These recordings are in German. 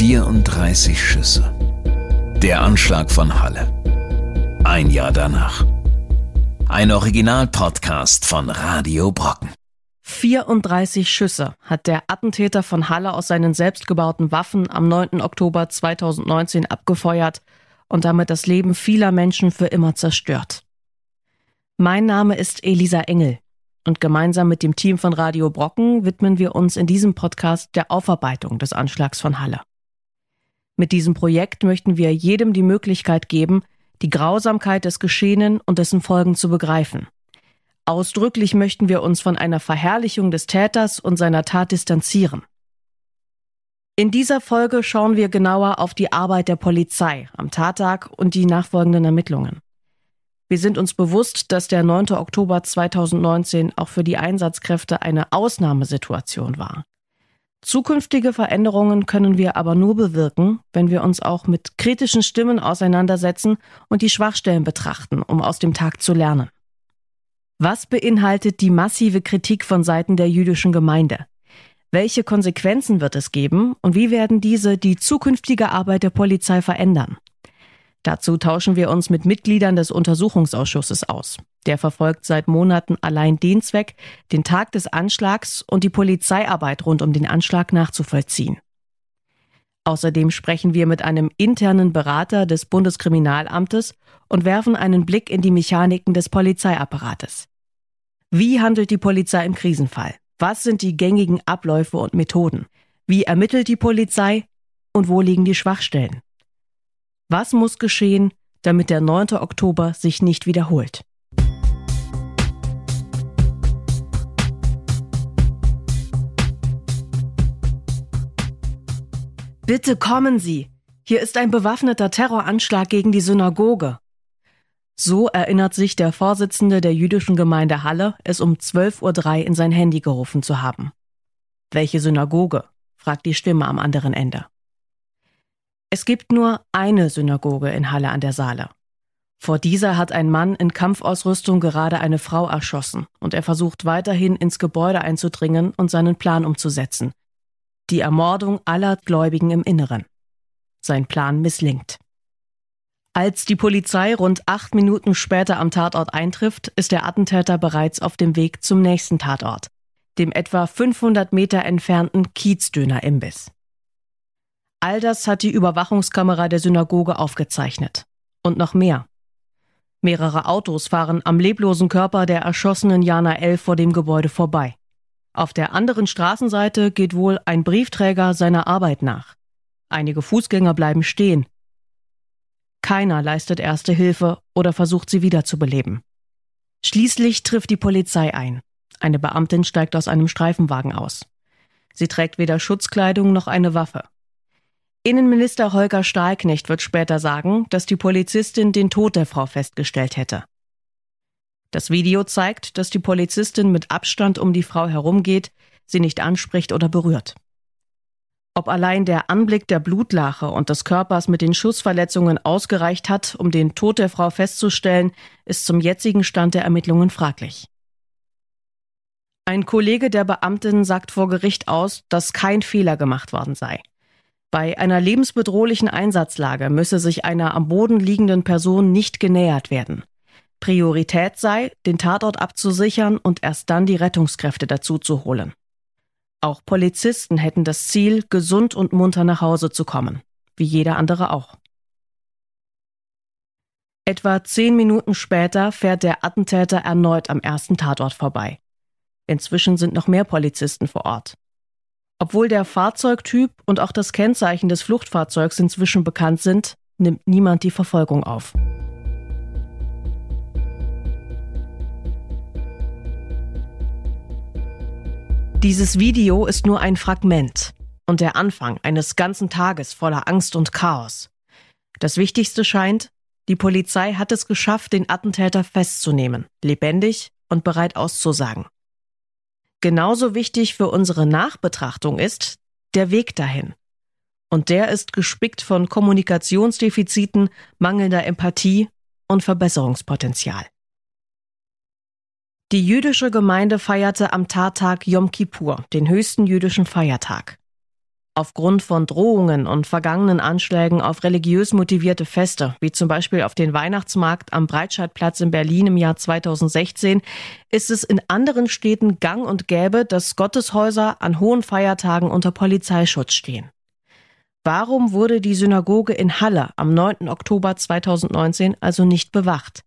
34 Schüsse. Der Anschlag von Halle. Ein Jahr danach. Ein Original-Podcast von Radio Brocken. 34 Schüsse hat der Attentäter von Halle aus seinen selbstgebauten Waffen am 9. Oktober 2019 abgefeuert und damit das Leben vieler Menschen für immer zerstört. Mein Name ist Elisa Engel und gemeinsam mit dem Team von Radio Brocken widmen wir uns in diesem Podcast der Aufarbeitung des Anschlags von Halle. Mit diesem Projekt möchten wir jedem die Möglichkeit geben, die Grausamkeit des Geschehenen und dessen Folgen zu begreifen – Ausdrücklich möchten wir uns von einer Verherrlichung des Täters und seiner Tat distanzieren. In dieser Folge schauen wir genauer auf die Arbeit der Polizei am Tattag und die nachfolgenden Ermittlungen. Wir sind uns bewusst, dass der 9. Oktober 2019 auch für die Einsatzkräfte eine Ausnahmesituation war. Zukünftige Veränderungen können wir aber nur bewirken, wenn wir uns auch mit kritischen Stimmen auseinandersetzen und die Schwachstellen betrachten, um aus dem Tag zu lernen. Was beinhaltet die massive Kritik von Seiten der jüdischen Gemeinde? Welche Konsequenzen wird es geben und wie werden diese die zukünftige Arbeit der Polizei verändern? Dazu tauschen wir uns mit Mitgliedern des Untersuchungsausschusses aus. Der verfolgt seit Monaten allein den Zweck, den Tag des Anschlags und die Polizeiarbeit rund um den Anschlag nachzuvollziehen. Außerdem sprechen wir mit einem internen Berater des Bundeskriminalamtes und werfen einen Blick in die Mechaniken des Polizeiapparates. Wie handelt die Polizei im Krisenfall? Was sind die gängigen Abläufe und Methoden? Wie ermittelt die Polizei? Und wo liegen die Schwachstellen? Was muss geschehen, damit der 9. Oktober sich nicht wiederholt? Bitte kommen Sie! Hier ist ein bewaffneter Terroranschlag gegen die Synagoge. So erinnert sich der Vorsitzende der jüdischen Gemeinde Halle, es um 12.03 Uhr in sein Handy gerufen zu haben. Welche Synagoge? fragt die Stimme am anderen Ende. Es gibt nur eine Synagoge in Halle an der Saale. Vor dieser hat ein Mann in Kampfausrüstung gerade eine Frau erschossen und er versucht weiterhin ins Gebäude einzudringen und seinen Plan umzusetzen. Die Ermordung aller Gläubigen im Inneren. Sein Plan misslingt. Als die Polizei rund acht Minuten später am Tatort eintrifft, ist der Attentäter bereits auf dem Weg zum nächsten Tatort, dem etwa 500 Meter entfernten Kiezdöner-Imbiss. All das hat die Überwachungskamera der Synagoge aufgezeichnet. Und noch mehr. Mehrere Autos fahren am leblosen Körper der erschossenen Jana L. vor dem Gebäude vorbei. Auf der anderen Straßenseite geht wohl ein Briefträger seiner Arbeit nach. Einige Fußgänger bleiben stehen, keiner leistet erste Hilfe oder versucht sie wiederzubeleben. Schließlich trifft die Polizei ein. Eine Beamtin steigt aus einem Streifenwagen aus. Sie trägt weder Schutzkleidung noch eine Waffe. Innenminister Holger Stahlknecht wird später sagen, dass die Polizistin den Tod der Frau festgestellt hätte. Das Video zeigt, dass die Polizistin mit Abstand um die Frau herumgeht, sie nicht anspricht oder berührt. Ob allein der Anblick der Blutlache und des Körpers mit den Schussverletzungen ausgereicht hat, um den Tod der Frau festzustellen, ist zum jetzigen Stand der Ermittlungen fraglich. Ein Kollege der Beamtin sagt vor Gericht aus, dass kein Fehler gemacht worden sei. Bei einer lebensbedrohlichen Einsatzlage müsse sich einer am Boden liegenden Person nicht genähert werden. Priorität sei, den Tatort abzusichern und erst dann die Rettungskräfte dazu zu holen. Auch Polizisten hätten das Ziel, gesund und munter nach Hause zu kommen, wie jeder andere auch. Etwa zehn Minuten später fährt der Attentäter erneut am ersten Tatort vorbei. Inzwischen sind noch mehr Polizisten vor Ort. Obwohl der Fahrzeugtyp und auch das Kennzeichen des Fluchtfahrzeugs inzwischen bekannt sind, nimmt niemand die Verfolgung auf. Dieses Video ist nur ein Fragment und der Anfang eines ganzen Tages voller Angst und Chaos. Das Wichtigste scheint, die Polizei hat es geschafft, den Attentäter festzunehmen, lebendig und bereit auszusagen. Genauso wichtig für unsere Nachbetrachtung ist der Weg dahin. Und der ist gespickt von Kommunikationsdefiziten, mangelnder Empathie und Verbesserungspotenzial. Die jüdische Gemeinde feierte am Tattag Yom Kippur, den höchsten jüdischen Feiertag. Aufgrund von Drohungen und vergangenen Anschlägen auf religiös motivierte Feste, wie zum Beispiel auf den Weihnachtsmarkt am Breitscheidplatz in Berlin im Jahr 2016, ist es in anderen Städten gang und gäbe, dass Gotteshäuser an hohen Feiertagen unter Polizeischutz stehen. Warum wurde die Synagoge in Halle am 9. Oktober 2019 also nicht bewacht?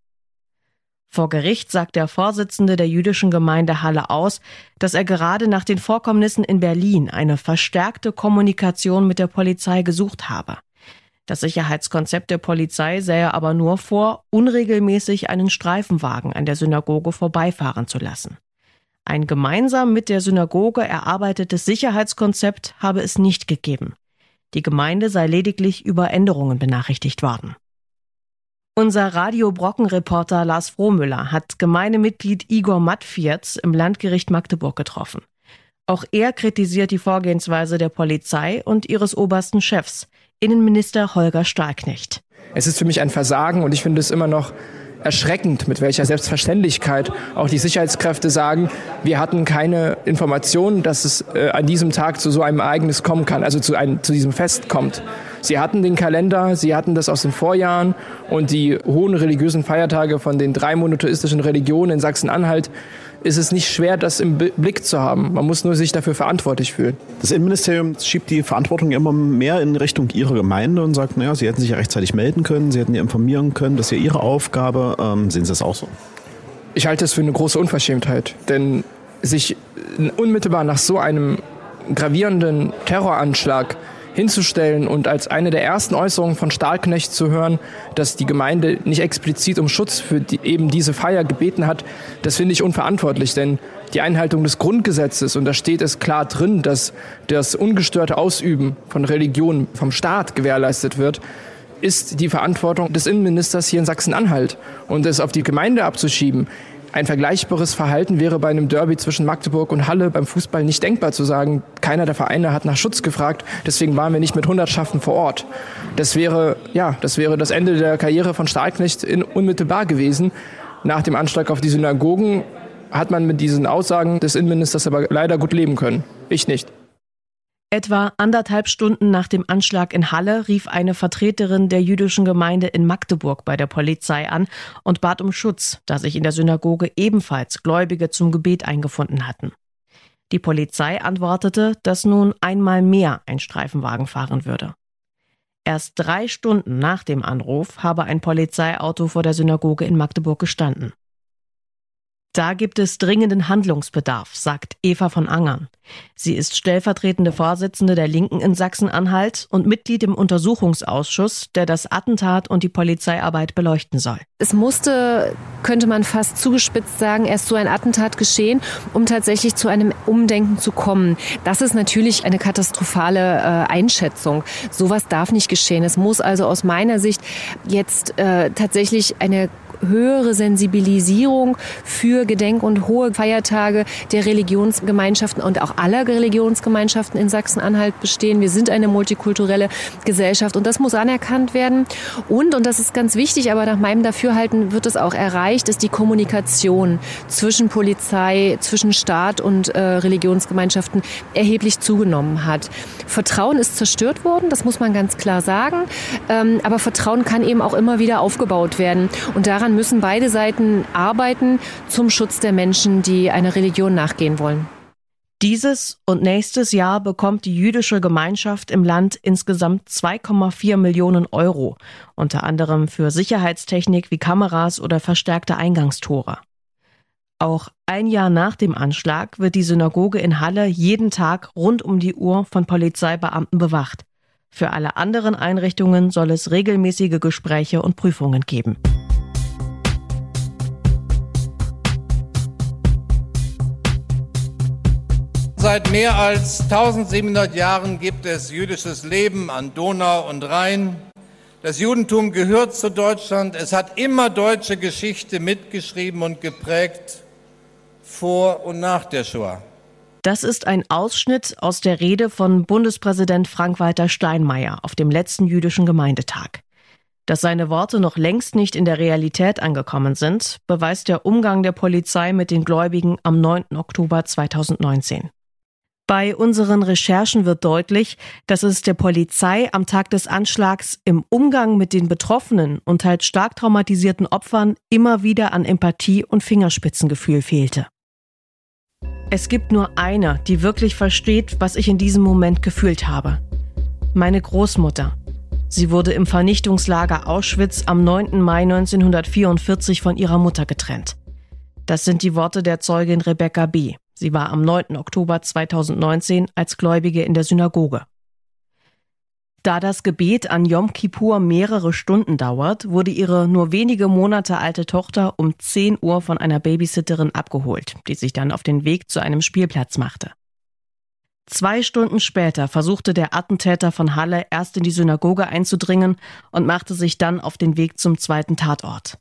Vor Gericht sagt der Vorsitzende der jüdischen Gemeinde Halle aus, dass er gerade nach den Vorkommnissen in Berlin eine verstärkte Kommunikation mit der Polizei gesucht habe. Das Sicherheitskonzept der Polizei sähe aber nur vor, unregelmäßig einen Streifenwagen an der Synagoge vorbeifahren zu lassen. Ein gemeinsam mit der Synagoge erarbeitetes Sicherheitskonzept habe es nicht gegeben. Die Gemeinde sei lediglich über Änderungen benachrichtigt worden. Unser Radio Brocken-Reporter Lars Frohmüller hat Gemeindemitglied Igor Mattfierz im Landgericht Magdeburg getroffen. Auch er kritisiert die Vorgehensweise der Polizei und ihres obersten Chefs, Innenminister Holger Stahlknecht. Es ist für mich ein Versagen und ich finde es immer noch erschreckend, mit welcher Selbstverständlichkeit auch die Sicherheitskräfte sagen, wir hatten keine Informationen, dass es äh, an diesem Tag zu so einem Ereignis kommen kann, also zu, einem, zu diesem Fest kommt. Sie hatten den Kalender, sie hatten das aus den Vorjahren und die hohen religiösen Feiertage von den drei monotheistischen Religionen in Sachsen-Anhalt ist es nicht schwer, das im Blick zu haben. Man muss nur sich dafür verantwortlich fühlen. Das Innenministerium schiebt die Verantwortung immer mehr in Richtung ihrer Gemeinde und sagt, naja, sie hätten sich ja rechtzeitig melden können, sie hätten ja informieren können, das ist ja ihre Aufgabe. Ähm, sehen Sie das auch so? Ich halte es für eine große Unverschämtheit, denn sich unmittelbar nach so einem gravierenden Terroranschlag hinzustellen und als eine der ersten Äußerungen von Stahlknecht zu hören, dass die Gemeinde nicht explizit um Schutz für die, eben diese Feier gebeten hat, das finde ich unverantwortlich, denn die Einhaltung des Grundgesetzes, und da steht es klar drin, dass das ungestörte Ausüben von Religion vom Staat gewährleistet wird, ist die Verantwortung des Innenministers hier in Sachsen-Anhalt. Und es auf die Gemeinde abzuschieben, ein vergleichbares Verhalten wäre bei einem Derby zwischen Magdeburg und Halle beim Fußball nicht denkbar zu sagen, keiner der Vereine hat nach Schutz gefragt, deswegen waren wir nicht mit Hundertschaften vor Ort. Das wäre, ja, das wäre das Ende der Karriere von Stahlknecht in unmittelbar gewesen. Nach dem Anschlag auf die Synagogen hat man mit diesen Aussagen des Innenministers aber leider gut leben können. Ich nicht. Etwa anderthalb Stunden nach dem Anschlag in Halle rief eine Vertreterin der jüdischen Gemeinde in Magdeburg bei der Polizei an und bat um Schutz, da sich in der Synagoge ebenfalls Gläubige zum Gebet eingefunden hatten. Die Polizei antwortete, dass nun einmal mehr ein Streifenwagen fahren würde. Erst drei Stunden nach dem Anruf habe ein Polizeiauto vor der Synagoge in Magdeburg gestanden. Da gibt es dringenden Handlungsbedarf, sagt Eva von Angern. Sie ist stellvertretende Vorsitzende der Linken in Sachsen-Anhalt und Mitglied im Untersuchungsausschuss, der das Attentat und die Polizeiarbeit beleuchten soll. Es musste, könnte man fast zugespitzt sagen, erst so ein Attentat geschehen, um tatsächlich zu einem Umdenken zu kommen. Das ist natürlich eine katastrophale äh, Einschätzung. Sowas darf nicht geschehen. Es muss also aus meiner Sicht jetzt äh, tatsächlich eine höhere Sensibilisierung für Gedenk- und hohe Feiertage der Religionsgemeinschaften und auch aller Religionsgemeinschaften in Sachsen-Anhalt bestehen. Wir sind eine multikulturelle Gesellschaft und das muss anerkannt werden. Und, und das ist ganz wichtig, aber nach meinem Dafürhalten wird es auch erreicht, ist die Kommunikation zwischen Polizei, zwischen Staat und äh, Religionsgemeinschaften erheblich zugenommen hat. Vertrauen ist zerstört worden, das muss man ganz klar sagen. Ähm, aber Vertrauen kann eben auch immer wieder aufgebaut werden. Und daran müssen beide Seiten arbeiten zum Schutz der Menschen, die einer Religion nachgehen wollen. Dieses und nächstes Jahr bekommt die jüdische Gemeinschaft im Land insgesamt 2,4 Millionen Euro, unter anderem für Sicherheitstechnik wie Kameras oder verstärkte Eingangstore. Auch ein Jahr nach dem Anschlag wird die Synagoge in Halle jeden Tag rund um die Uhr von Polizeibeamten bewacht. Für alle anderen Einrichtungen soll es regelmäßige Gespräche und Prüfungen geben. Seit mehr als 1700 Jahren gibt es jüdisches Leben an Donau und Rhein. Das Judentum gehört zu Deutschland. Es hat immer deutsche Geschichte mitgeschrieben und geprägt, vor und nach der Shoah. Das ist ein Ausschnitt aus der Rede von Bundespräsident Frank-Walter Steinmeier auf dem letzten jüdischen Gemeindetag. Dass seine Worte noch längst nicht in der Realität angekommen sind, beweist der Umgang der Polizei mit den Gläubigen am 9. Oktober 2019. Bei unseren Recherchen wird deutlich, dass es der Polizei am Tag des Anschlags im Umgang mit den betroffenen und teils stark traumatisierten Opfern immer wieder an Empathie und Fingerspitzengefühl fehlte. Es gibt nur eine, die wirklich versteht, was ich in diesem Moment gefühlt habe. Meine Großmutter. Sie wurde im Vernichtungslager Auschwitz am 9. Mai 1944 von ihrer Mutter getrennt. Das sind die Worte der Zeugin Rebecca B. Sie war am 9. Oktober 2019 als Gläubige in der Synagoge. Da das Gebet an Yom Kippur mehrere Stunden dauert, wurde ihre nur wenige Monate alte Tochter um 10 Uhr von einer Babysitterin abgeholt, die sich dann auf den Weg zu einem Spielplatz machte. Zwei Stunden später versuchte der Attentäter von Halle erst in die Synagoge einzudringen und machte sich dann auf den Weg zum zweiten Tatort.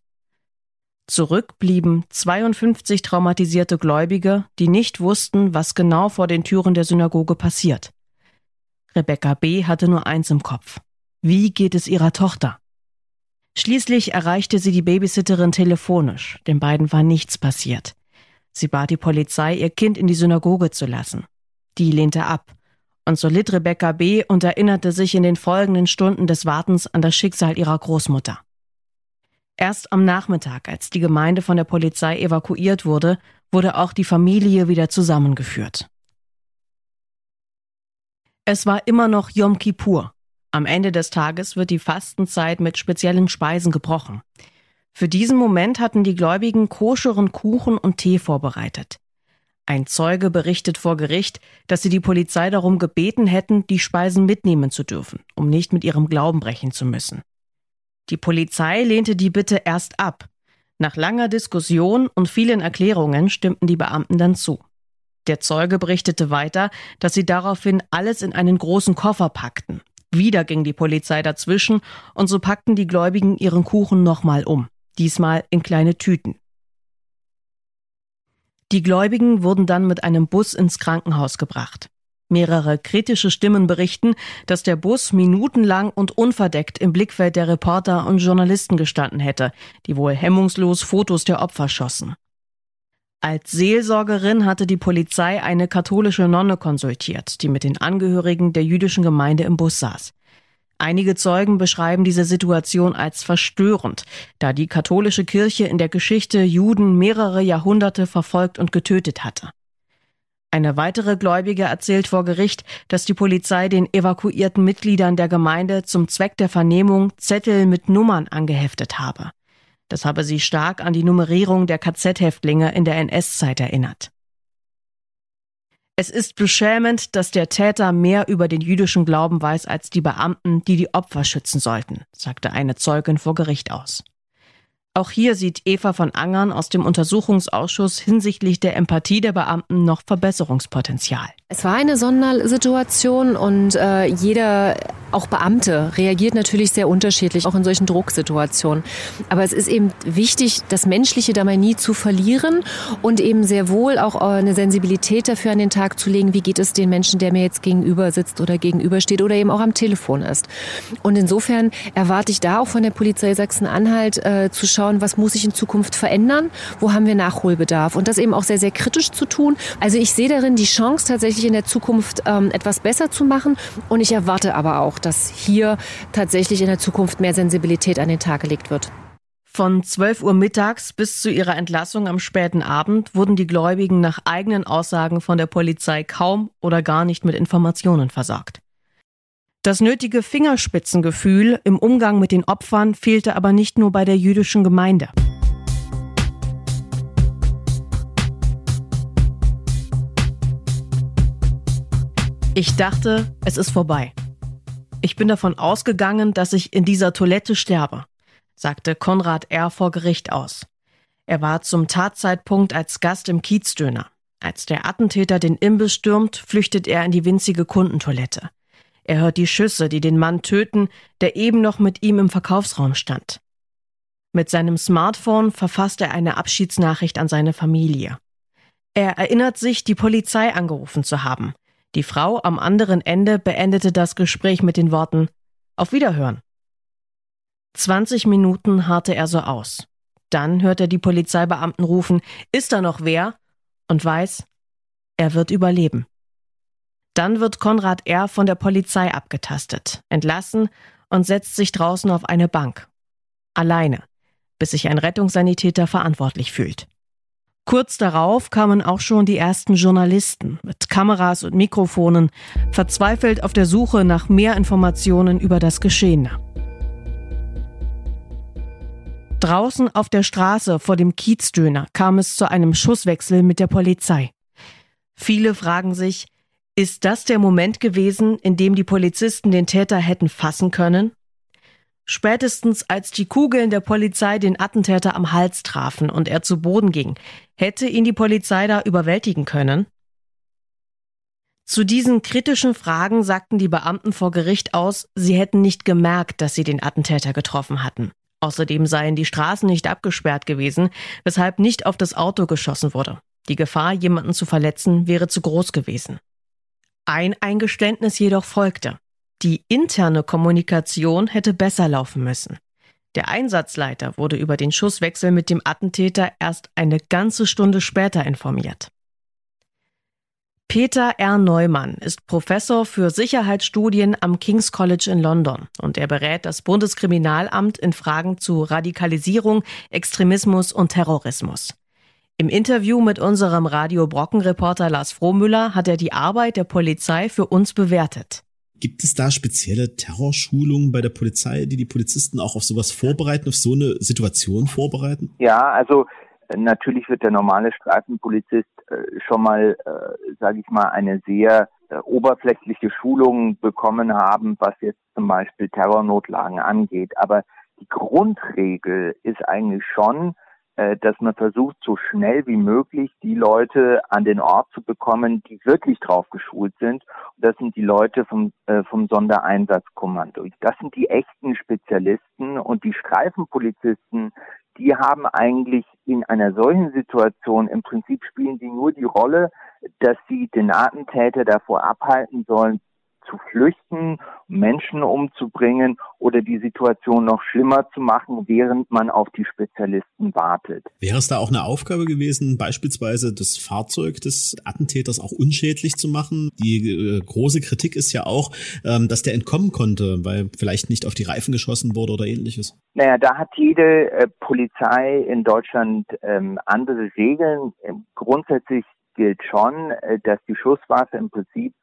Zurück blieben 52 traumatisierte Gläubige, die nicht wussten, was genau vor den Türen der Synagoge passiert. Rebecca B. hatte nur eins im Kopf. Wie geht es ihrer Tochter? Schließlich erreichte sie die Babysitterin telefonisch. Den beiden war nichts passiert. Sie bat die Polizei, ihr Kind in die Synagoge zu lassen. Die lehnte ab. Und so litt Rebecca B. und erinnerte sich in den folgenden Stunden des Wartens an das Schicksal ihrer Großmutter. Erst am Nachmittag, als die Gemeinde von der Polizei evakuiert wurde, wurde auch die Familie wieder zusammengeführt. Es war immer noch Yom Kippur. Am Ende des Tages wird die Fastenzeit mit speziellen Speisen gebrochen. Für diesen Moment hatten die Gläubigen koscheren Kuchen und Tee vorbereitet. Ein Zeuge berichtet vor Gericht, dass sie die Polizei darum gebeten hätten, die Speisen mitnehmen zu dürfen, um nicht mit ihrem Glauben brechen zu müssen. Die Polizei lehnte die Bitte erst ab. Nach langer Diskussion und vielen Erklärungen stimmten die Beamten dann zu. Der Zeuge berichtete weiter, dass sie daraufhin alles in einen großen Koffer packten. Wieder ging die Polizei dazwischen und so packten die Gläubigen ihren Kuchen nochmal um, diesmal in kleine Tüten. Die Gläubigen wurden dann mit einem Bus ins Krankenhaus gebracht. Mehrere kritische Stimmen berichten, dass der Bus minutenlang und unverdeckt im Blickfeld der Reporter und Journalisten gestanden hätte, die wohl hemmungslos Fotos der Opfer schossen. Als Seelsorgerin hatte die Polizei eine katholische Nonne konsultiert, die mit den Angehörigen der jüdischen Gemeinde im Bus saß. Einige Zeugen beschreiben diese Situation als verstörend, da die katholische Kirche in der Geschichte Juden mehrere Jahrhunderte verfolgt und getötet hatte. Eine weitere Gläubige erzählt vor Gericht, dass die Polizei den evakuierten Mitgliedern der Gemeinde zum Zweck der Vernehmung Zettel mit Nummern angeheftet habe. Das habe sie stark an die Nummerierung der KZ-Häftlinge in der NS-Zeit erinnert. Es ist beschämend, dass der Täter mehr über den jüdischen Glauben weiß als die Beamten, die die Opfer schützen sollten, sagte eine Zeugin vor Gericht aus. Auch hier sieht Eva von Angern aus dem Untersuchungsausschuss hinsichtlich der Empathie der Beamten noch Verbesserungspotenzial. Es war eine Sondersituation und äh, jeder, auch Beamte, reagiert natürlich sehr unterschiedlich, auch in solchen Drucksituationen. Aber es ist eben wichtig, das Menschliche dabei nie zu verlieren und eben sehr wohl auch eine Sensibilität dafür an den Tag zu legen, wie geht es den Menschen, der mir jetzt gegenüber sitzt oder gegenübersteht oder eben auch am Telefon ist. Und insofern erwarte ich da auch von der Polizei Sachsen-Anhalt äh, zu schauen, was muss sich in Zukunft verändern, wo haben wir Nachholbedarf und das eben auch sehr, sehr kritisch zu tun. Also ich sehe darin die Chance tatsächlich, tatsächlich in der Zukunft ähm, etwas besser zu machen. Und ich erwarte aber auch, dass hier tatsächlich in der Zukunft mehr Sensibilität an den Tag gelegt wird. Von 12 Uhr mittags bis zu ihrer Entlassung am späten Abend wurden die Gläubigen nach eigenen Aussagen von der Polizei kaum oder gar nicht mit Informationen versorgt. Das nötige Fingerspitzengefühl im Umgang mit den Opfern fehlte aber nicht nur bei der jüdischen Gemeinde. Ich dachte, es ist vorbei. Ich bin davon ausgegangen, dass ich in dieser Toilette sterbe, sagte Konrad R. vor Gericht aus. Er war zum Tatzeitpunkt als Gast im Kiezdöner. Als der Attentäter den Imbiss stürmt, flüchtet er in die winzige Kundentoilette. Er hört die Schüsse, die den Mann töten, der eben noch mit ihm im Verkaufsraum stand. Mit seinem Smartphone verfasst er eine Abschiedsnachricht an seine Familie. Er erinnert sich, die Polizei angerufen zu haben. Die Frau am anderen Ende beendete das Gespräch mit den Worten Auf Wiederhören. 20 Minuten harrte er so aus. Dann hört er die Polizeibeamten rufen, ist da noch wer? Und weiß, er wird überleben. Dann wird Konrad R. von der Polizei abgetastet, entlassen und setzt sich draußen auf eine Bank. Alleine, bis sich ein Rettungssanitäter verantwortlich fühlt. Kurz darauf kamen auch schon die ersten Journalisten mit Kameras und Mikrofonen, verzweifelt auf der Suche nach mehr Informationen über das Geschehene. Draußen auf der Straße vor dem Kiezdöner kam es zu einem Schusswechsel mit der Polizei. Viele fragen sich, ist das der Moment gewesen, in dem die Polizisten den Täter hätten fassen können? Spätestens als die Kugeln der Polizei den Attentäter am Hals trafen und er zu Boden ging, hätte ihn die Polizei da überwältigen können? Zu diesen kritischen Fragen sagten die Beamten vor Gericht aus, sie hätten nicht gemerkt, dass sie den Attentäter getroffen hatten. Außerdem seien die Straßen nicht abgesperrt gewesen, weshalb nicht auf das Auto geschossen wurde. Die Gefahr, jemanden zu verletzen, wäre zu groß gewesen. Ein Eingeständnis jedoch folgte. Die interne Kommunikation hätte besser laufen müssen. Der Einsatzleiter wurde über den Schusswechsel mit dem Attentäter erst eine ganze Stunde später informiert. Peter R. Neumann ist Professor für Sicherheitsstudien am King's College in London und er berät das Bundeskriminalamt in Fragen zu Radikalisierung, Extremismus und Terrorismus. Im Interview mit unserem Radio Brocken-Reporter Lars Frohmüller hat er die Arbeit der Polizei für uns bewertet. Gibt es da spezielle Terrorschulungen bei der Polizei, die die Polizisten auch auf sowas vorbereiten, auf so eine Situation vorbereiten? Ja, also äh, natürlich wird der normale Streifenpolizist äh, schon mal, äh, sage ich mal, eine sehr äh, oberflächliche Schulung bekommen haben, was jetzt zum Beispiel Terrornotlagen angeht. Aber die Grundregel ist eigentlich schon, dass man versucht, so schnell wie möglich die Leute an den Ort zu bekommen, die wirklich drauf geschult sind. Und das sind die Leute vom, äh, vom Sondereinsatzkommando. Das sind die echten Spezialisten und die Streifenpolizisten, die haben eigentlich in einer solchen Situation, im Prinzip spielen die nur die Rolle, dass sie den Attentäter davor abhalten sollen, zu flüchten, Menschen umzubringen oder die Situation noch schlimmer zu machen, während man auf die Spezialisten wartet. Wäre es da auch eine Aufgabe gewesen, beispielsweise das Fahrzeug des Attentäters auch unschädlich zu machen? Die äh, große Kritik ist ja auch, ähm, dass der entkommen konnte, weil vielleicht nicht auf die Reifen geschossen wurde oder ähnliches. Naja, da hat jede äh, Polizei in Deutschland ähm, andere Regeln. Grundsätzlich gilt schon, äh, dass die Schusswaffe im Prinzip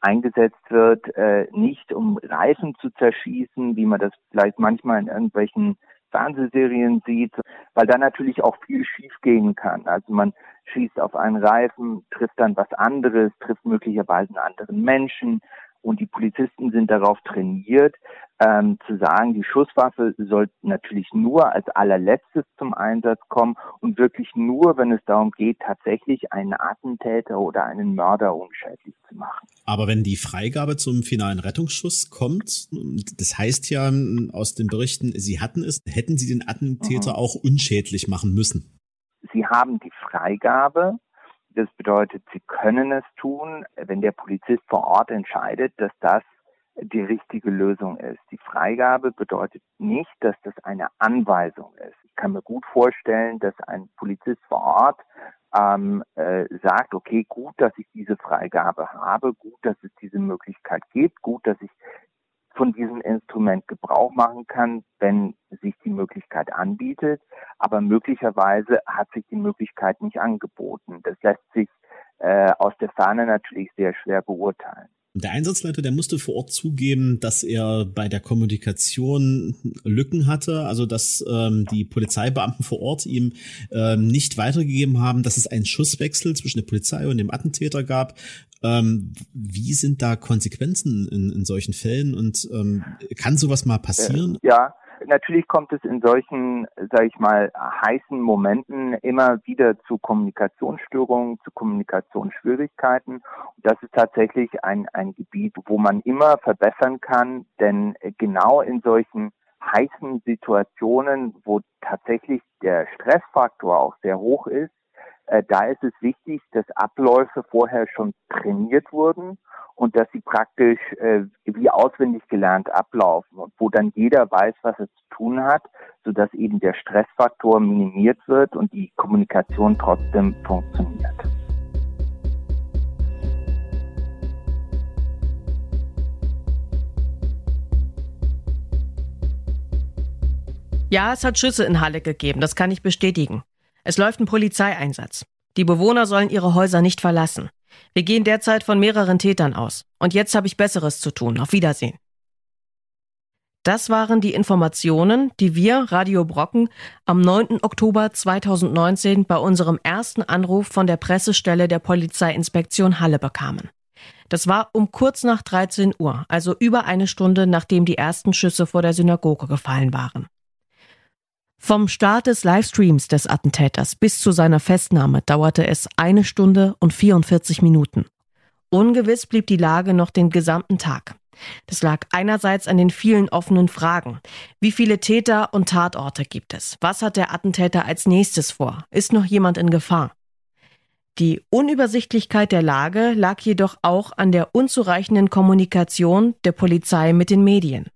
eingesetzt wird, äh, nicht um Reifen zu zerschießen, wie man das vielleicht manchmal in irgendwelchen Fernsehserien sieht, weil da natürlich auch viel schiefgehen kann. Also man schießt auf einen Reifen, trifft dann was anderes, trifft möglicherweise einen anderen Menschen. Und die Polizisten sind darauf trainiert, ähm, zu sagen, die Schusswaffe soll natürlich nur als allerletztes zum Einsatz kommen und wirklich nur, wenn es darum geht, tatsächlich einen Attentäter oder einen Mörder unschädlich zu machen. Aber wenn die Freigabe zum finalen Rettungsschuss kommt, das heißt ja aus den Berichten, Sie hatten es, hätten Sie den Attentäter mhm. auch unschädlich machen müssen. Sie haben die Freigabe, das bedeutet, sie können es tun, wenn der Polizist vor Ort entscheidet, dass das die richtige Lösung ist. Die Freigabe bedeutet nicht, dass das eine Anweisung ist. Ich kann mir gut vorstellen, dass ein Polizist vor Ort ähm, äh, sagt, okay, gut, dass ich diese Freigabe habe, gut, dass es diese Möglichkeit gibt, gut, dass ich von diesem Instrument Gebrauch machen kann, wenn sich die Möglichkeit anbietet. Aber möglicherweise hat sich die Möglichkeit nicht angeboten. Das lässt sich äh, aus der Ferne natürlich sehr schwer beurteilen. Der Einsatzleiter, der musste vor Ort zugeben, dass er bei der Kommunikation Lücken hatte, also dass ähm, die Polizeibeamten vor Ort ihm ähm, nicht weitergegeben haben, dass es einen Schusswechsel zwischen der Polizei und dem Attentäter gab. Ähm, wie sind da Konsequenzen in, in solchen Fällen und ähm, kann sowas mal passieren? Ja, Natürlich kommt es in solchen, sage ich mal, heißen Momenten immer wieder zu Kommunikationsstörungen, zu Kommunikationsschwierigkeiten. das ist tatsächlich ein, ein Gebiet, wo man immer verbessern kann, denn genau in solchen heißen Situationen, wo tatsächlich der Stressfaktor auch sehr hoch ist, äh, da ist es wichtig, dass Abläufe vorher schon trainiert wurden und dass sie praktisch äh, wie auswendig gelernt ablaufen und wo dann jeder weiß, was er zu tun hat, sodass eben der Stressfaktor minimiert wird und die Kommunikation trotzdem funktioniert. Ja, es hat Schüsse in Halle gegeben, das kann ich bestätigen. Es läuft ein Polizeieinsatz. Die Bewohner sollen ihre Häuser nicht verlassen. Wir gehen derzeit von mehreren Tätern aus. Und jetzt habe ich Besseres zu tun. Auf Wiedersehen. Das waren die Informationen, die wir, Radio Brocken, am 9. Oktober 2019 bei unserem ersten Anruf von der Pressestelle der Polizeiinspektion Halle bekamen. Das war um kurz nach 13 Uhr, also über eine Stunde nachdem die ersten Schüsse vor der Synagoge gefallen waren. Vom Start des Livestreams des Attentäters bis zu seiner Festnahme dauerte es eine Stunde und 44 Minuten. Ungewiss blieb die Lage noch den gesamten Tag. Das lag einerseits an den vielen offenen Fragen. Wie viele Täter und Tatorte gibt es? Was hat der Attentäter als nächstes vor? Ist noch jemand in Gefahr? Die Unübersichtlichkeit der Lage lag jedoch auch an der unzureichenden Kommunikation der Polizei mit den Medien.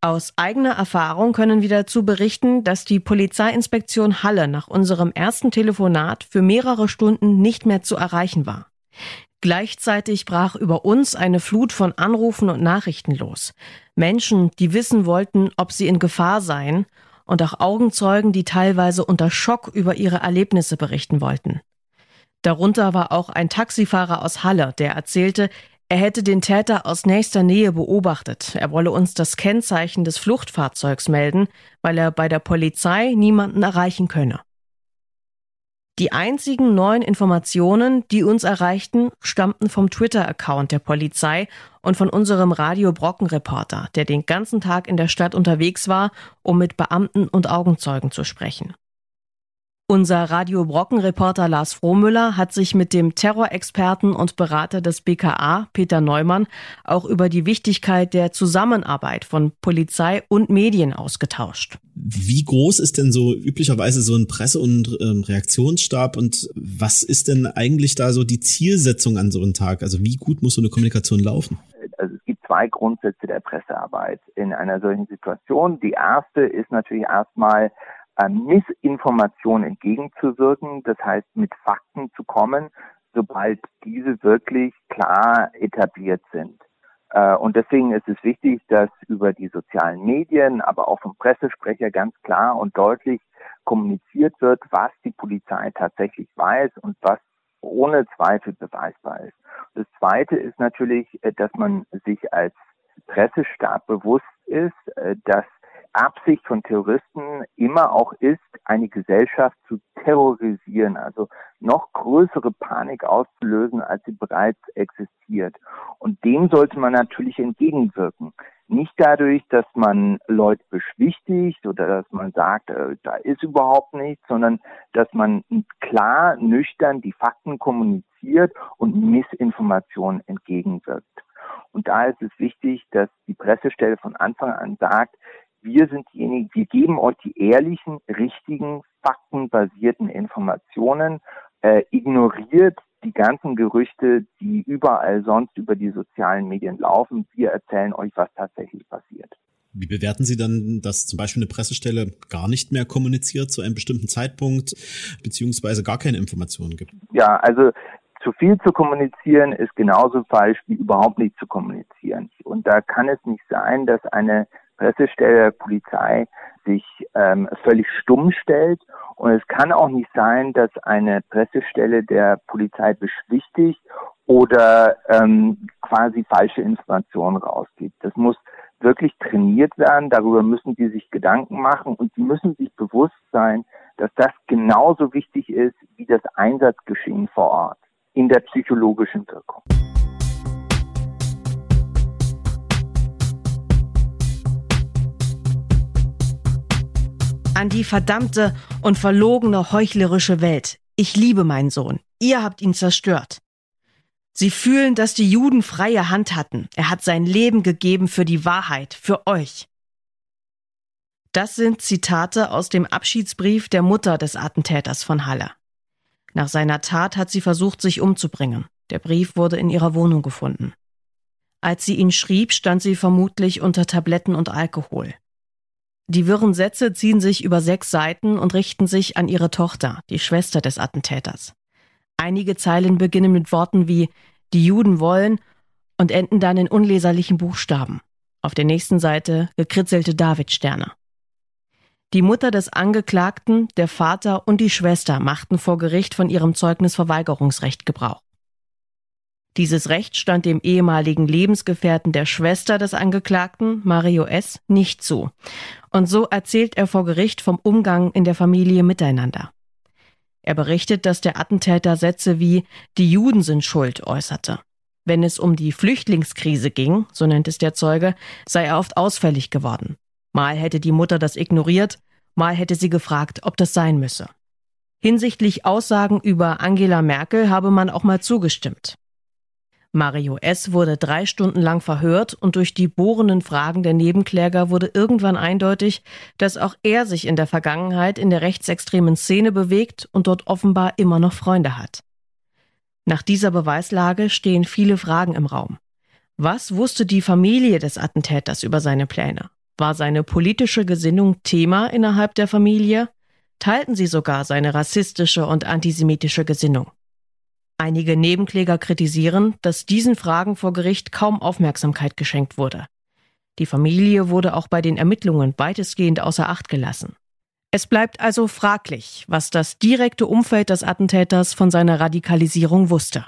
Aus eigener Erfahrung können wir dazu berichten, dass die Polizeiinspektion Halle nach unserem ersten Telefonat für mehrere Stunden nicht mehr zu erreichen war. Gleichzeitig brach über uns eine Flut von Anrufen und Nachrichten los. Menschen, die wissen wollten, ob sie in Gefahr seien, und auch Augenzeugen, die teilweise unter Schock über ihre Erlebnisse berichten wollten. Darunter war auch ein Taxifahrer aus Halle, der erzählte, er hätte den Täter aus nächster Nähe beobachtet. Er wolle uns das Kennzeichen des Fluchtfahrzeugs melden, weil er bei der Polizei niemanden erreichen könne. Die einzigen neuen Informationen, die uns erreichten, stammten vom Twitter-Account der Polizei und von unserem Radio Brocken-Reporter, der den ganzen Tag in der Stadt unterwegs war, um mit Beamten und Augenzeugen zu sprechen. Unser Radio Brocken-Reporter Lars Frohmüller hat sich mit dem Terrorexperten und Berater des BKA, Peter Neumann, auch über die Wichtigkeit der Zusammenarbeit von Polizei und Medien ausgetauscht. Wie groß ist denn so üblicherweise so ein Presse- und ähm, Reaktionsstab und was ist denn eigentlich da so die Zielsetzung an so einem Tag? Also wie gut muss so eine Kommunikation laufen? Also es gibt zwei Grundsätze der Pressearbeit in einer solchen Situation. Die erste ist natürlich erstmal Missinformation entgegenzuwirken, das heißt mit Fakten zu kommen, sobald diese wirklich klar etabliert sind. Äh, und deswegen ist es wichtig, dass über die sozialen Medien, aber auch vom Pressesprecher ganz klar und deutlich kommuniziert wird, was die Polizei tatsächlich weiß und was ohne Zweifel beweisbar ist. Das Zweite ist natürlich, äh, dass man sich als Pressestab bewusst ist, dass Absicht von Terroristen immer auch ist, eine Gesellschaft zu terrorisieren, also noch größere Panik auszulösen, als sie bereits existiert. Und dem sollte man natürlich entgegenwirken. Nicht dadurch, dass man Leute beschwichtigt oder dass man sagt, äh, da ist überhaupt nichts, sondern dass man klar, nüchtern die Fakten kommuniziert und Missinformationen entgegenwirkt. Und da ist es wichtig, dass die Pressestelle von Anfang an sagt, wir sind diejenigen, wir geben euch die ehrlichen, richtigen, faktenbasierten Informationen, äh, ignoriert die ganzen Gerüchte, die überall sonst über die sozialen Medien laufen. Wir erzählen euch, was tatsächlich passiert. Wie bewerten Sie dann, dass zum Beispiel eine Pressestelle gar nicht mehr kommuniziert zu einem bestimmten Zeitpunkt, beziehungsweise gar keine Informationen gibt? Ja, also zu viel zu kommunizieren ist genauso falsch wie überhaupt nicht zu kommunizieren. Und da kann es nicht sein, dass eine Pressestelle der Polizei sich ähm, völlig stumm stellt. Und es kann auch nicht sein, dass eine Pressestelle der Polizei beschwichtigt oder ähm, quasi falsche Informationen rausgibt. Das muss wirklich trainiert werden. Darüber müssen die sich Gedanken machen und sie müssen sich bewusst sein, dass das genauso wichtig ist wie das Einsatzgeschehen vor Ort in der psychologischen Wirkung. An die verdammte und verlogene heuchlerische Welt. Ich liebe meinen Sohn. Ihr habt ihn zerstört. Sie fühlen, dass die Juden freie Hand hatten. Er hat sein Leben gegeben für die Wahrheit, für euch. Das sind Zitate aus dem Abschiedsbrief der Mutter des Attentäters von Halle. Nach seiner Tat hat sie versucht, sich umzubringen. Der Brief wurde in ihrer Wohnung gefunden. Als sie ihn schrieb, stand sie vermutlich unter Tabletten und Alkohol. Die wirren Sätze ziehen sich über sechs Seiten und richten sich an ihre Tochter, die Schwester des Attentäters. Einige Zeilen beginnen mit Worten wie die Juden wollen und enden dann in unleserlichen Buchstaben. Auf der nächsten Seite gekritzelte Davidsterne. Die Mutter des Angeklagten, der Vater und die Schwester machten vor Gericht von ihrem Zeugnisverweigerungsrecht Gebrauch. Dieses Recht stand dem ehemaligen Lebensgefährten der Schwester des Angeklagten, Mario S., nicht zu. Und so erzählt er vor Gericht vom Umgang in der Familie miteinander. Er berichtet, dass der Attentäter Sätze wie die Juden sind schuld äußerte. Wenn es um die Flüchtlingskrise ging, so nennt es der Zeuge, sei er oft ausfällig geworden. Mal hätte die Mutter das ignoriert, mal hätte sie gefragt, ob das sein müsse. Hinsichtlich Aussagen über Angela Merkel habe man auch mal zugestimmt. Mario S. wurde drei Stunden lang verhört und durch die bohrenden Fragen der Nebenkläger wurde irgendwann eindeutig, dass auch er sich in der Vergangenheit in der rechtsextremen Szene bewegt und dort offenbar immer noch Freunde hat. Nach dieser Beweislage stehen viele Fragen im Raum. Was wusste die Familie des Attentäters über seine Pläne? War seine politische Gesinnung Thema innerhalb der Familie? Teilten sie sogar seine rassistische und antisemitische Gesinnung? Einige Nebenkläger kritisieren, dass diesen Fragen vor Gericht kaum Aufmerksamkeit geschenkt wurde. Die Familie wurde auch bei den Ermittlungen weitestgehend außer Acht gelassen. Es bleibt also fraglich, was das direkte Umfeld des Attentäters von seiner Radikalisierung wusste.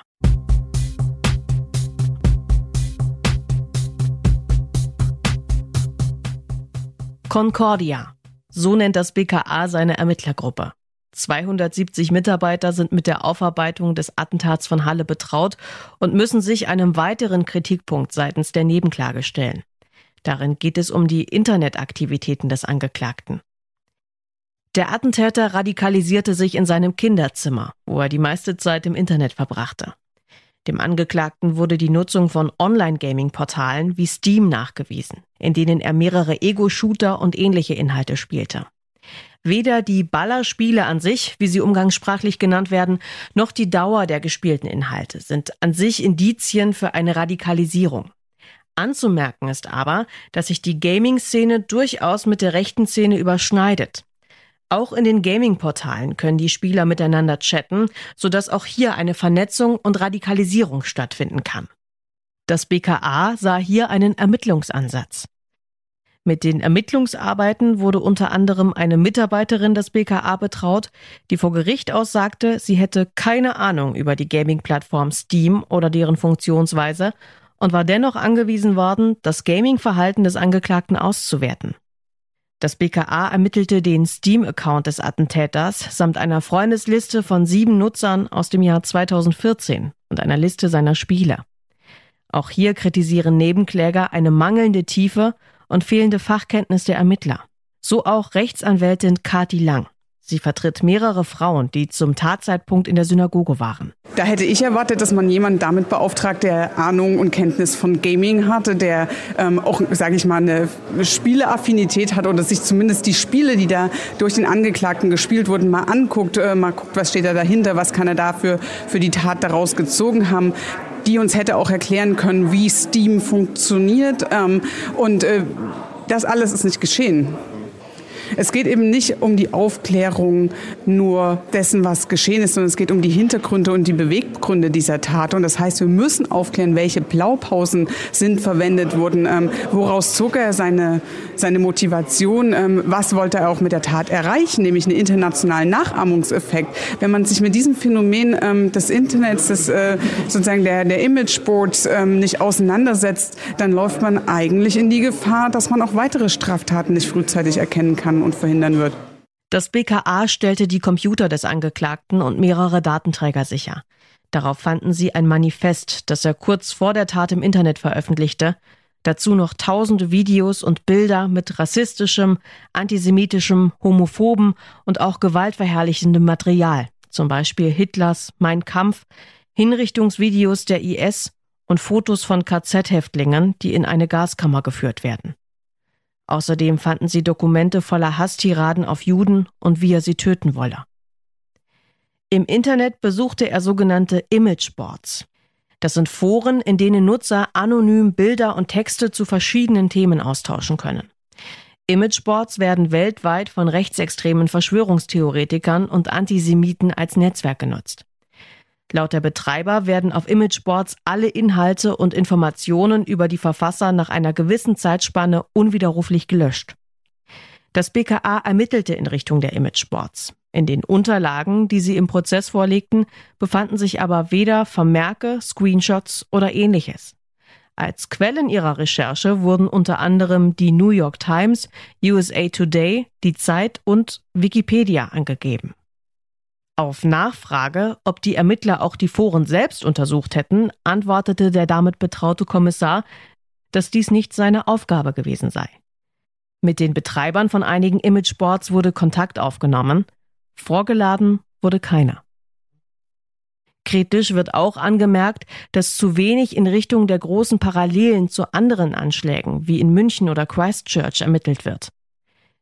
Concordia. So nennt das BKA seine Ermittlergruppe. 270 Mitarbeiter sind mit der Aufarbeitung des Attentats von Halle betraut und müssen sich einem weiteren Kritikpunkt seitens der Nebenklage stellen. Darin geht es um die Internetaktivitäten des Angeklagten. Der Attentäter radikalisierte sich in seinem Kinderzimmer, wo er die meiste Zeit im Internet verbrachte. Dem Angeklagten wurde die Nutzung von Online-Gaming-Portalen wie Steam nachgewiesen, in denen er mehrere Ego-Shooter und ähnliche Inhalte spielte. Weder die Ballerspiele an sich, wie sie umgangssprachlich genannt werden, noch die Dauer der gespielten Inhalte sind an sich Indizien für eine Radikalisierung. Anzumerken ist aber, dass sich die Gaming-Szene durchaus mit der rechten Szene überschneidet. Auch in den Gaming-Portalen können die Spieler miteinander chatten, sodass auch hier eine Vernetzung und Radikalisierung stattfinden kann. Das BKA sah hier einen Ermittlungsansatz. Mit den Ermittlungsarbeiten wurde unter anderem eine Mitarbeiterin des BKA betraut, die vor Gericht aussagte, sie hätte keine Ahnung über die Gaming-Plattform Steam oder deren Funktionsweise und war dennoch angewiesen worden, das Gaming-Verhalten des Angeklagten auszuwerten. Das BKA ermittelte den Steam-Account des Attentäters samt einer Freundesliste von sieben Nutzern aus dem Jahr 2014 und einer Liste seiner Spiele. Auch hier kritisieren Nebenkläger eine mangelnde Tiefe und fehlende Fachkenntnis der Ermittler. So auch Rechtsanwältin Kati Lang. Sie vertritt mehrere Frauen, die zum Tatzeitpunkt in der Synagoge waren. Da hätte ich erwartet, dass man jemanden damit beauftragt, der Ahnung und Kenntnis von Gaming hatte, der ähm, auch, sage ich mal, eine Spieleaffinität hat oder sich zumindest die Spiele, die da durch den Angeklagten gespielt wurden, mal anguckt, äh, mal guckt, was steht da dahinter, was kann er dafür für die Tat daraus gezogen haben die uns hätte auch erklären können, wie Steam funktioniert. Ähm, und äh, das alles ist nicht geschehen. Es geht eben nicht um die Aufklärung nur dessen, was geschehen ist, sondern es geht um die Hintergründe und die Beweggründe dieser Tat. Und das heißt, wir müssen aufklären, welche Blaupausen sind verwendet worden, ähm, woraus zog er seine, seine Motivation, ähm, was wollte er auch mit der Tat erreichen, nämlich einen internationalen Nachahmungseffekt. Wenn man sich mit diesem Phänomen ähm, des Internets, des, äh, sozusagen der, der Imageboards ähm, nicht auseinandersetzt, dann läuft man eigentlich in die Gefahr, dass man auch weitere Straftaten nicht frühzeitig erkennen kann und verhindern wird. Das BKA stellte die Computer des Angeklagten und mehrere Datenträger sicher. Darauf fanden sie ein Manifest, das er kurz vor der Tat im Internet veröffentlichte, dazu noch tausende Videos und Bilder mit rassistischem, antisemitischem, homophoben und auch gewaltverherrlichendem Material, zum Beispiel Hitlers Mein Kampf, Hinrichtungsvideos der IS und Fotos von KZ-Häftlingen, die in eine Gaskammer geführt werden. Außerdem fanden sie Dokumente voller Hasstiraden auf Juden und wie er sie töten wolle. Im Internet besuchte er sogenannte Imageboards. Das sind Foren, in denen Nutzer anonym Bilder und Texte zu verschiedenen Themen austauschen können. Imageboards werden weltweit von rechtsextremen Verschwörungstheoretikern und Antisemiten als Netzwerk genutzt. Laut der Betreiber werden auf Imageboards alle Inhalte und Informationen über die Verfasser nach einer gewissen Zeitspanne unwiderruflich gelöscht. Das BKA ermittelte in Richtung der Imageboards. In den Unterlagen, die sie im Prozess vorlegten, befanden sich aber weder Vermerke, Screenshots oder ähnliches. Als Quellen ihrer Recherche wurden unter anderem die New York Times, USA Today, die Zeit und Wikipedia angegeben. Auf Nachfrage, ob die Ermittler auch die Foren selbst untersucht hätten, antwortete der damit betraute Kommissar, dass dies nicht seine Aufgabe gewesen sei. Mit den Betreibern von einigen Imageboards wurde Kontakt aufgenommen, vorgeladen wurde keiner. Kritisch wird auch angemerkt, dass zu wenig in Richtung der großen Parallelen zu anderen Anschlägen wie in München oder Christchurch ermittelt wird.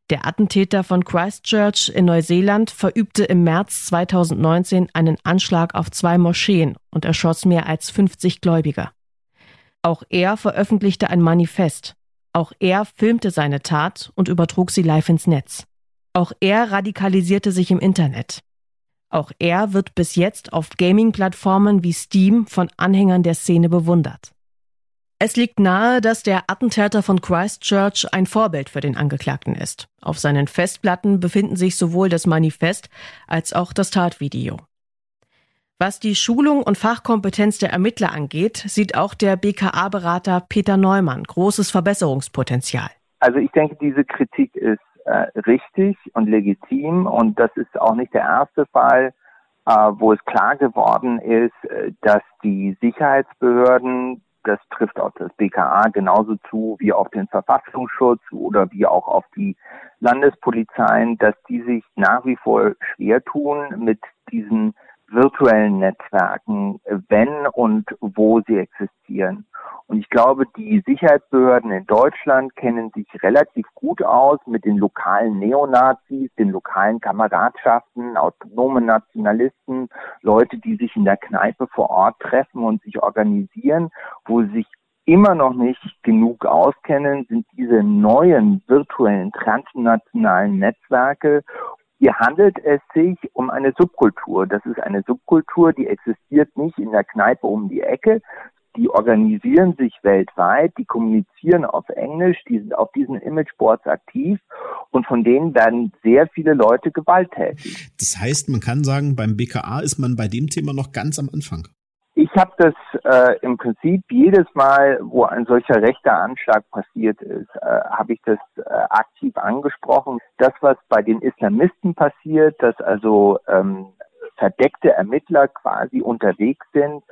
Der Attentäter von Christchurch in Neuseeland verübte im März 2019 einen Anschlag auf zwei Moscheen und erschoss mehr als 50 Gläubiger. Auch er veröffentlichte ein Manifest. Auch er filmte seine Tat und übertrug sie live ins Netz. Auch er radikalisierte sich im Internet. Auch er wird bis jetzt auf Gaming-Plattformen wie Steam von Anhängern der Szene bewundert. Es liegt nahe, dass der Attentäter von Christchurch ein Vorbild für den Angeklagten ist. Auf seinen Festplatten befinden sich sowohl das Manifest als auch das Tatvideo. Was die Schulung und Fachkompetenz der Ermittler angeht, sieht auch der BKA-Berater Peter Neumann großes Verbesserungspotenzial. Also ich denke, diese Kritik ist äh, richtig und legitim und das ist auch nicht der erste Fall, äh, wo es klar geworden ist, äh, dass die Sicherheitsbehörden, das trifft auf das BKA genauso zu wie auf den Verfassungsschutz oder wie auch auf die Landespolizeien, dass die sich nach wie vor schwer tun mit diesen virtuellen Netzwerken, wenn und wo sie existieren. Und ich glaube, die Sicherheitsbehörden in Deutschland kennen sich relativ gut aus mit den lokalen Neonazis, den lokalen Kameradschaften, autonomen Nationalisten, Leute, die sich in der Kneipe vor Ort treffen und sich organisieren, wo sie sich immer noch nicht genug auskennen, sind diese neuen virtuellen transnationalen Netzwerke hier handelt es sich um eine Subkultur. Das ist eine Subkultur, die existiert nicht in der Kneipe um die Ecke. Die organisieren sich weltweit, die kommunizieren auf Englisch, die sind auf diesen Imageboards aktiv und von denen werden sehr viele Leute gewalttätig. Das heißt, man kann sagen, beim BKA ist man bei dem Thema noch ganz am Anfang. Ich habe das äh, im Prinzip jedes Mal, wo ein solcher rechter Anschlag passiert ist, äh, habe ich das äh, aktiv angesprochen. Das, was bei den Islamisten passiert, dass also ähm, verdeckte Ermittler quasi unterwegs sind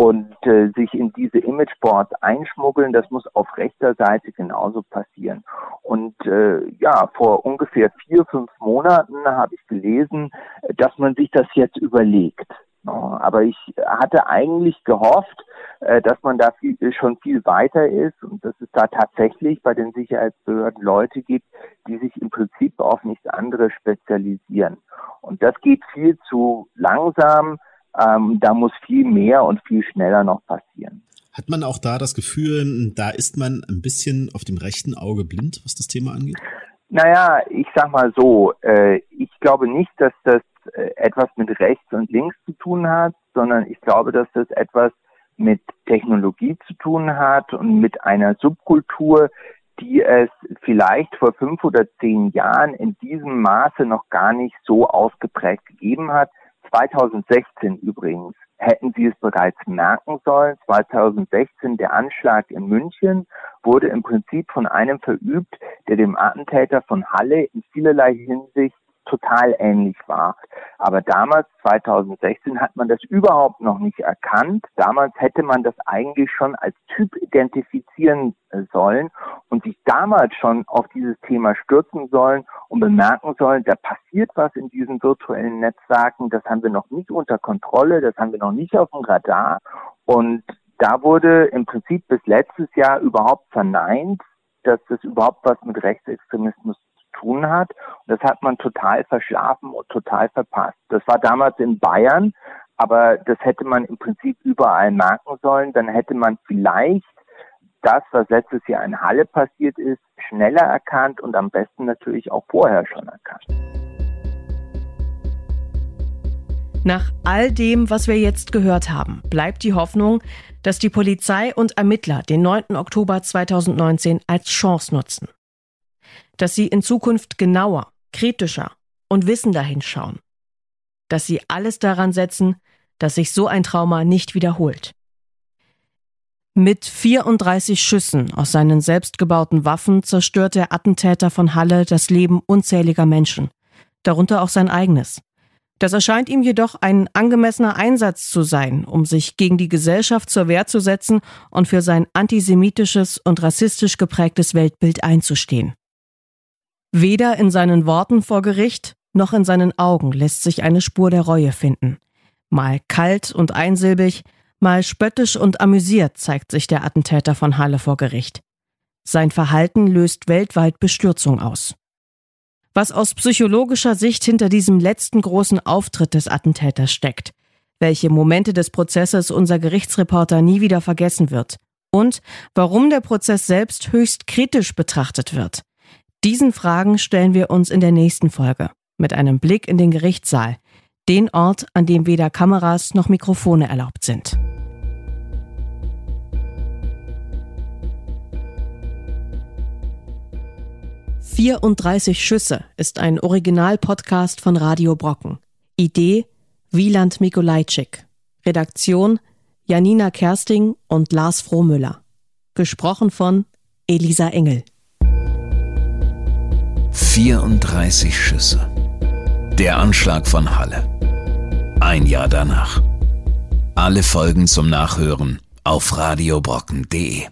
und äh, sich in diese Imageboards einschmuggeln, das muss auf rechter Seite genauso passieren. Und äh, ja, vor ungefähr vier, fünf Monaten habe ich gelesen, dass man sich das jetzt überlegt. Aber ich hatte eigentlich gehofft, äh, dass man da viel, schon viel weiter ist und dass es da tatsächlich bei den Sicherheitsbehörden Leute gibt, die sich im Prinzip auf nichts anderes spezialisieren. Und das geht viel zu langsam. Ähm, da muss viel mehr und viel schneller noch passieren. Hat man auch da das Gefühl, da ist man ein bisschen auf dem rechten Auge blind, was das Thema angeht? Naja, ich sag mal so, äh, ich glaube nicht, dass das äh, etwas mit rechts und links zu tun hat, sondern ich glaube, dass das etwas mit Technologie zu tun hat und mit einer Subkultur, die es vielleicht vor fünf oder zehn Jahren in diesem Maße noch gar nicht so ausgeprägt gegeben hat. 2016 übrigens hätten Sie es bereits merken sollen. 2016 der Anschlag in München wurde im Prinzip von einem verübt, der dem Attentäter von Halle in vielerlei Hinsicht total ähnlich war. Aber damals, 2016, hat man das überhaupt noch nicht erkannt. Damals hätte man das eigentlich schon als Typ identifizieren äh, sollen und sich damals schon auf dieses Thema stürzen sollen und bemerken sollen, da passiert was in diesen virtuellen Netzwerken, das haben wir noch nicht unter Kontrolle, das haben wir noch nicht auf dem Radar. Und da wurde im Prinzip bis letztes Jahr überhaupt verneint, dass das überhaupt was mit Rechtsextremismus tun hat. Und das hat man total verschlafen und total verpasst. Das war damals in Bayern, aber das hätte man im Prinzip überall merken sollen. Dann hätte man vielleicht das, was letztes Jahr in Halle passiert ist, schneller erkannt und am besten natürlich auch vorher schon erkannt. Nach all dem, was wir jetzt gehört haben, bleibt die Hoffnung, dass die Polizei und Ermittler den 9. Oktober 2019 als Chance nutzen. Dass sie in Zukunft genauer, kritischer und wissender hinschauen. Dass sie alles daran setzen, dass sich so ein Trauma nicht wiederholt. Mit 34 Schüssen aus seinen selbstgebauten Waffen zerstört der Attentäter von Halle das Leben unzähliger Menschen, darunter auch sein eigenes. Das erscheint ihm jedoch ein angemessener Einsatz zu sein, um sich gegen die Gesellschaft zur Wehr zu setzen und für sein antisemitisches und rassistisch geprägtes Weltbild einzustehen. Weder in seinen Worten vor Gericht noch in seinen Augen lässt sich eine Spur der Reue finden. Mal kalt und einsilbig, mal spöttisch und amüsiert zeigt sich der Attentäter von Halle vor Gericht. Sein Verhalten löst weltweit Bestürzung aus. Was aus psychologischer Sicht hinter diesem letzten großen Auftritt des Attentäters steckt, welche Momente des Prozesses unser Gerichtsreporter nie wieder vergessen wird und warum der Prozess selbst höchst kritisch betrachtet wird. Diesen Fragen stellen wir uns in der nächsten Folge mit einem Blick in den Gerichtssaal, den Ort, an dem weder Kameras noch Mikrofone erlaubt sind. »34 Schüsse« ist ein Original-Podcast von Radio Brocken. Idee Wieland Mikolajczyk. Redaktion Janina Kersting und Lars Frohmüller. Gesprochen von Elisa Engel. 34 Schüsse. Der Anschlag von Halle. Ein Jahr danach. Alle Folgen zum Nachhören auf radiobrocken.de.